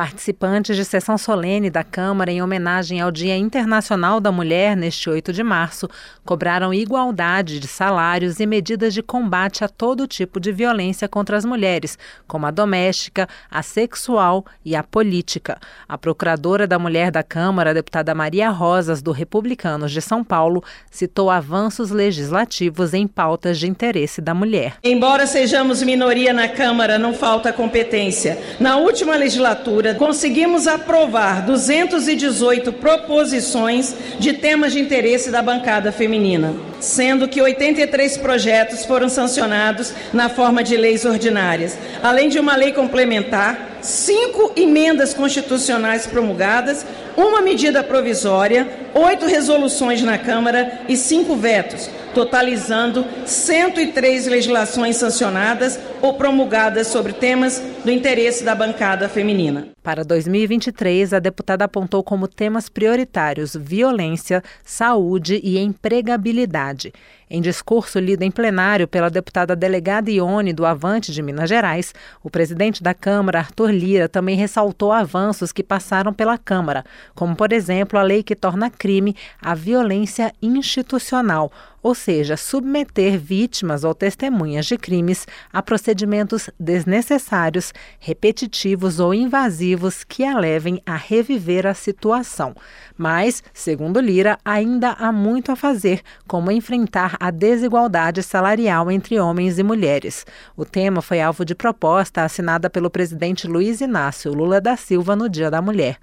Participantes de sessão solene da Câmara em homenagem ao Dia Internacional da Mulher, neste 8 de março, cobraram igualdade de salários e medidas de combate a todo tipo de violência contra as mulheres, como a doméstica, a sexual e a política. A procuradora da Mulher da Câmara, deputada Maria Rosas, do Republicanos de São Paulo, citou avanços legislativos em pautas de interesse da mulher. Embora sejamos minoria na Câmara, não falta competência. Na última legislatura, conseguimos aprovar 218 proposições de temas de interesse da bancada feminina, sendo que 83 projetos foram sancionados na forma de leis ordinárias, além de uma lei complementar, cinco emendas constitucionais promulgadas, uma medida provisória, oito resoluções na Câmara e cinco vetos totalizando 103 legislações sancionadas ou promulgadas sobre temas do interesse da bancada feminina. Para 2023, a deputada apontou como temas prioritários violência, saúde e empregabilidade. Em discurso lido em plenário pela deputada delegada Ione do Avante de Minas Gerais, o presidente da Câmara, Arthur Lira, também ressaltou avanços que passaram pela Câmara, como, por exemplo, a lei que torna crime a violência institucional, ou seja, submeter vítimas ou testemunhas de crimes a procedimentos desnecessários, repetitivos ou invasivos que a levem a reviver a situação. Mas, segundo Lira, ainda há muito a fazer, como enfrentar a desigualdade salarial entre homens e mulheres. O tema foi alvo de proposta assinada pelo presidente Luiz Inácio Lula da Silva no Dia da Mulher.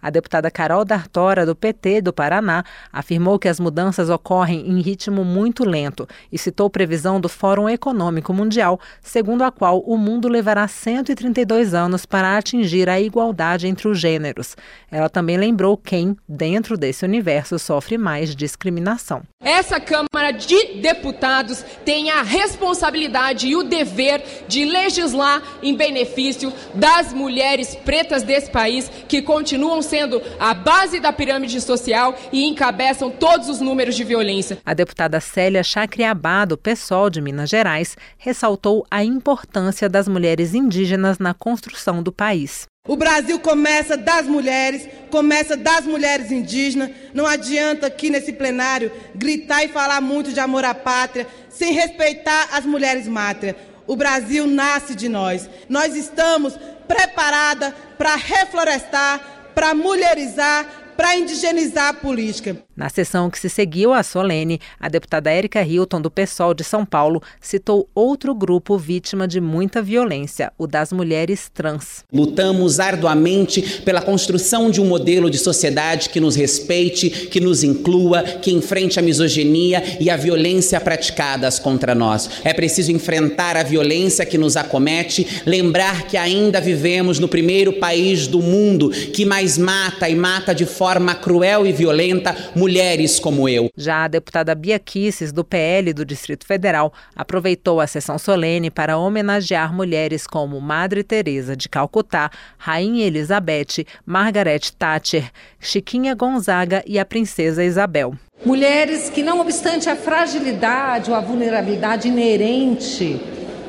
A deputada Carol D'Artora, do PT do Paraná, afirmou que as mudanças ocorrem em ritmo muito lento e citou previsão do Fórum Econômico Mundial, segundo a qual o mundo levará 132 anos para atingir a igualdade entre os gêneros. Ela também lembrou quem, dentro desse universo, sofre mais discriminação. Essa Câmara de Deputados tem a responsabilidade e o dever de legislar em benefício das mulheres pretas desse país que continuam sendo sendo a base da pirâmide social e encabeçam todos os números de violência. A deputada Célia Chacriabá, do PSOL de Minas Gerais, ressaltou a importância das mulheres indígenas na construção do país. O Brasil começa das mulheres, começa das mulheres indígenas. Não adianta aqui nesse plenário gritar e falar muito de amor à pátria sem respeitar as mulheres mátrias. O Brasil nasce de nós. Nós estamos preparadas para reflorestar, para mulherizar, para indigenizar a política. Na sessão que se seguiu à solene, a deputada Érica Hilton, do PSOL de São Paulo, citou outro grupo vítima de muita violência, o das mulheres trans. Lutamos arduamente pela construção de um modelo de sociedade que nos respeite, que nos inclua, que enfrente a misoginia e a violência praticadas contra nós. É preciso enfrentar a violência que nos acomete, lembrar que ainda vivemos no primeiro país do mundo que mais mata e mata de forma cruel e violenta mulheres como eu. Já a deputada Bia Kisses, do PL do Distrito Federal, aproveitou a sessão solene para homenagear mulheres como Madre Teresa de Calcutá, Rainha Elizabeth, Margaret Thatcher, Chiquinha Gonzaga e a Princesa Isabel. Mulheres que, não obstante a fragilidade ou a vulnerabilidade inerente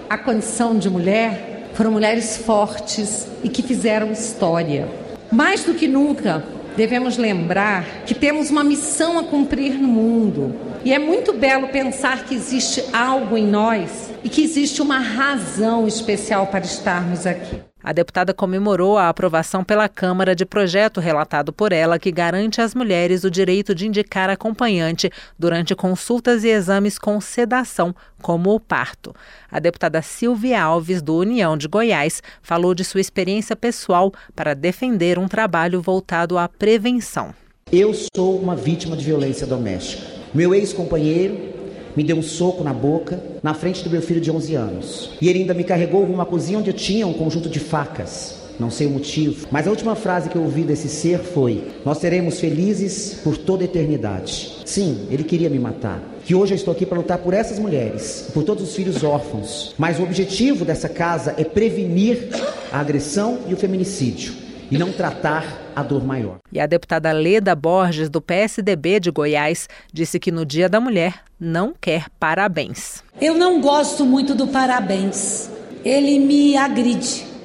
à condição de mulher, foram mulheres fortes e que fizeram história. Mais do que nunca, devemos lembrar que temos uma missão a cumprir no mundo. E é muito belo pensar que existe algo em nós e que existe uma razão especial para estarmos aqui. A deputada comemorou a aprovação pela Câmara de projeto relatado por ela que garante às mulheres o direito de indicar acompanhante durante consultas e exames com sedação, como o parto. A deputada Silvia Alves, do União de Goiás, falou de sua experiência pessoal para defender um trabalho voltado à prevenção. Eu sou uma vítima de violência doméstica. Meu ex-companheiro me deu um soco na boca, na frente do meu filho de 11 anos. E ele ainda me carregou à cozinha onde eu tinha um conjunto de facas. Não sei o motivo, mas a última frase que eu ouvi desse ser foi: Nós seremos felizes por toda a eternidade. Sim, ele queria me matar. Que hoje eu estou aqui para lutar por essas mulheres, por todos os filhos órfãos. Mas o objetivo dessa casa é prevenir a agressão e o feminicídio e não tratar a dor maior. E a deputada Leda Borges, do PSDB de Goiás, disse que no Dia da Mulher não quer parabéns. Eu não gosto muito do parabéns. Ele me agride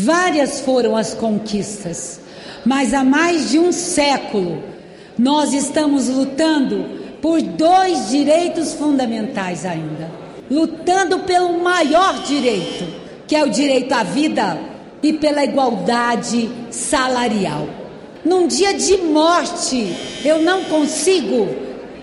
Várias foram as conquistas, mas há mais de um século nós estamos lutando por dois direitos fundamentais ainda. Lutando pelo maior direito, que é o direito à vida e pela igualdade salarial. Num dia de morte, eu não consigo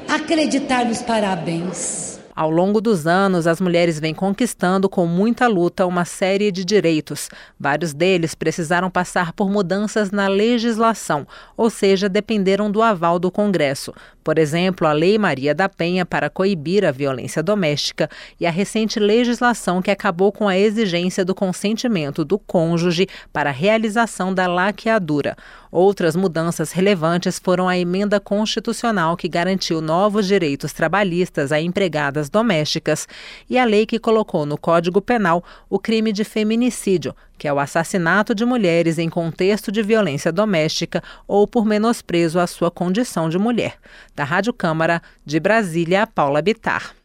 acreditar nos parabéns. Ao longo dos anos, as mulheres vêm conquistando com muita luta uma série de direitos. Vários deles precisaram passar por mudanças na legislação, ou seja, dependeram do aval do Congresso. Por exemplo, a Lei Maria da Penha para coibir a violência doméstica e a recente legislação que acabou com a exigência do consentimento do cônjuge para a realização da laqueadura. Outras mudanças relevantes foram a emenda constitucional que garantiu novos direitos trabalhistas a empregadas domésticas e a lei que colocou no Código Penal o crime de feminicídio, que é o assassinato de mulheres em contexto de violência doméstica ou por menosprezo à sua condição de mulher. Da Rádio Câmara, de Brasília, Paula Bitar.